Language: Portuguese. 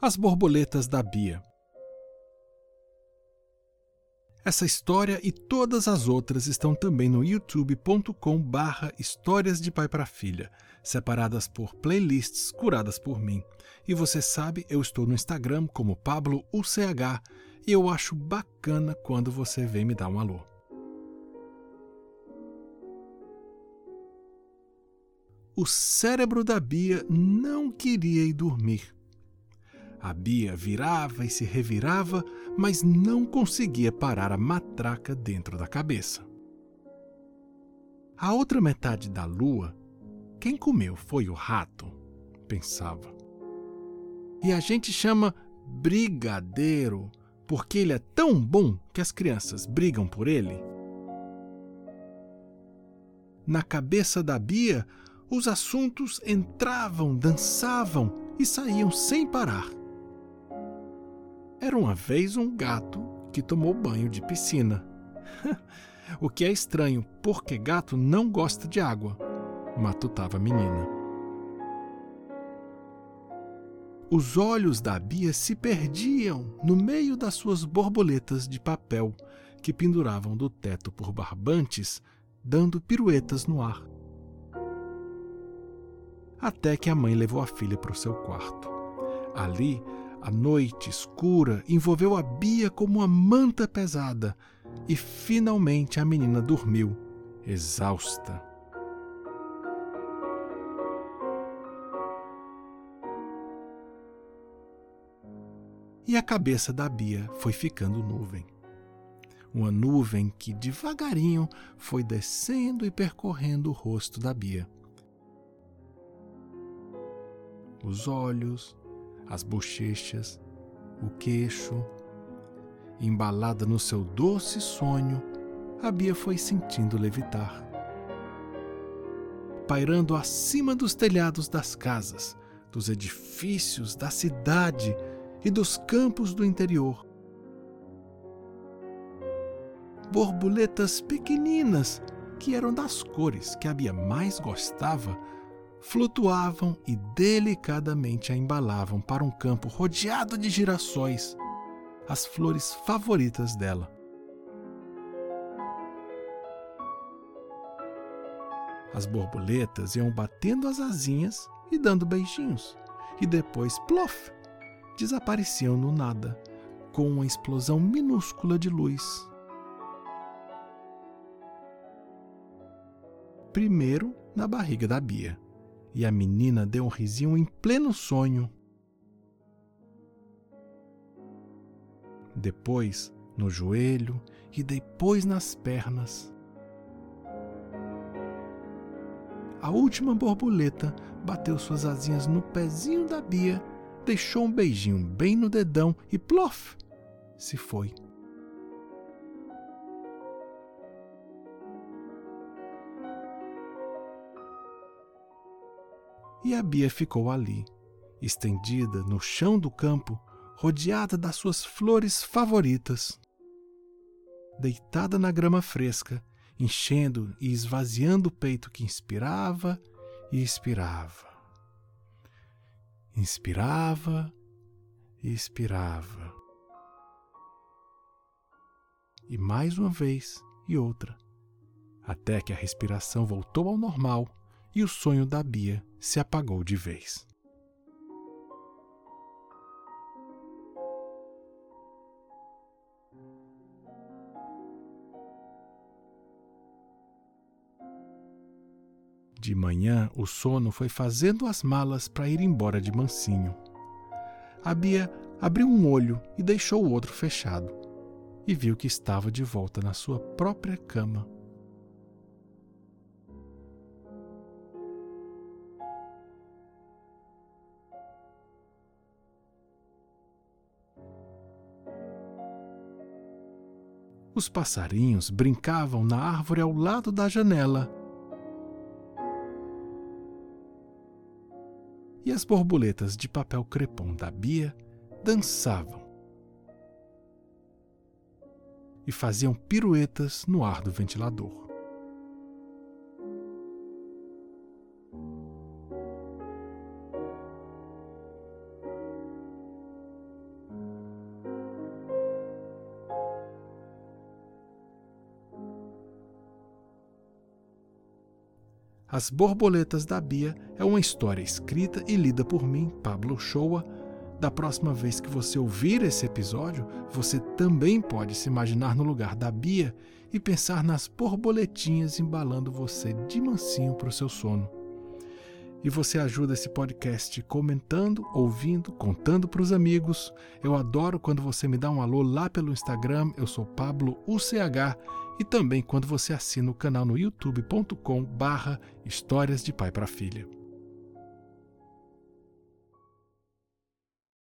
As borboletas da Bia. Essa história e todas as outras estão também no youtube.com barra Histórias de Pai para Filha, separadas por playlists curadas por mim. E você sabe, eu estou no Instagram como Pablo UCH e eu acho bacana quando você vem me dar um alô. O cérebro da Bia não queria ir dormir. A Bia virava e se revirava, mas não conseguia parar a matraca dentro da cabeça. A outra metade da lua, quem comeu foi o rato, pensava. E a gente chama brigadeiro porque ele é tão bom que as crianças brigam por ele. Na cabeça da Bia, os assuntos entravam, dançavam e saíam sem parar. Era uma vez um gato que tomou banho de piscina. o que é estranho, porque gato não gosta de água, matutava a menina. Os olhos da Bia se perdiam no meio das suas borboletas de papel que penduravam do teto por barbantes, dando piruetas no ar. Até que a mãe levou a filha para o seu quarto. Ali a noite escura envolveu a Bia como uma manta pesada e finalmente a menina dormiu, exausta. E a cabeça da Bia foi ficando nuvem. Uma nuvem que devagarinho foi descendo e percorrendo o rosto da Bia. Os olhos, as bochechas, o queixo. Embalada no seu doce sonho, a Bia foi sentindo levitar. Pairando acima dos telhados das casas, dos edifícios da cidade e dos campos do interior. Borboletas pequeninas, que eram das cores que a Bia mais gostava, flutuavam e delicadamente a embalavam para um campo rodeado de girassóis, as flores favoritas dela. As borboletas iam batendo as asinhas e dando beijinhos, e depois, plof, desapareciam no nada, com uma explosão minúscula de luz. Primeiro na barriga da Bia e a menina deu um risinho em pleno sonho. Depois no joelho e depois nas pernas. A última borboleta bateu suas asinhas no pezinho da Bia, deixou um beijinho bem no dedão e plof! Se foi. E a Bia ficou ali, estendida no chão do campo, rodeada das suas flores favoritas. Deitada na grama fresca, enchendo e esvaziando o peito que inspirava e expirava. Inspirava e expirava. E mais uma vez e outra, até que a respiração voltou ao normal e o sonho da Bia se apagou de vez. De manhã, o sono foi fazendo as malas para ir embora de mansinho. A Bia abriu um olho e deixou o outro fechado, e viu que estava de volta na sua própria cama Os passarinhos brincavam na árvore ao lado da janela. E as borboletas de papel crepom da Bia dançavam e faziam piruetas no ar do ventilador. As Borboletas da Bia é uma história escrita e lida por mim, Pablo Shoa. Da próxima vez que você ouvir esse episódio, você também pode se imaginar no lugar da Bia e pensar nas borboletinhas embalando você de mansinho para o seu sono. E você ajuda esse podcast comentando, ouvindo, contando para os amigos. Eu adoro quando você me dá um alô lá pelo Instagram, eu sou Pablo UCH, e também quando você assina o canal no youtube.com barra Histórias de Pai para Filha.